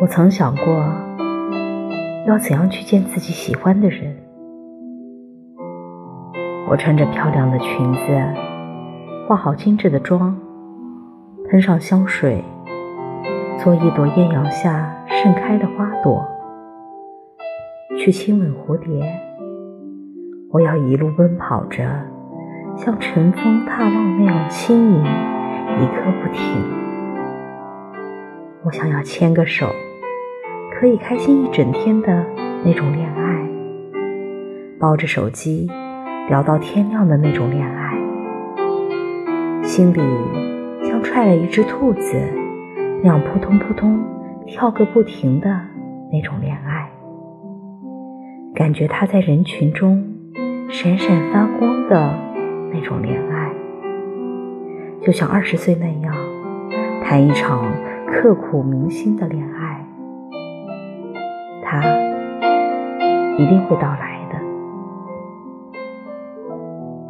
我曾想过，要怎样去见自己喜欢的人。我穿着漂亮的裙子，化好精致的妆，喷上香水，做一朵艳阳下盛开的花朵，去亲吻蝴蝶。我要一路奔跑着，像乘风踏浪那样轻盈，一刻不停。我想要牵个手。可以开心一整天的那种恋爱，抱着手机聊到天亮的那种恋爱，心里像踹了一只兔子，那样扑通扑通跳个不停的那种恋爱，感觉他在人群中闪闪发光的那种恋爱，就像二十岁那样谈一场刻骨铭心的恋爱。他一定会到来。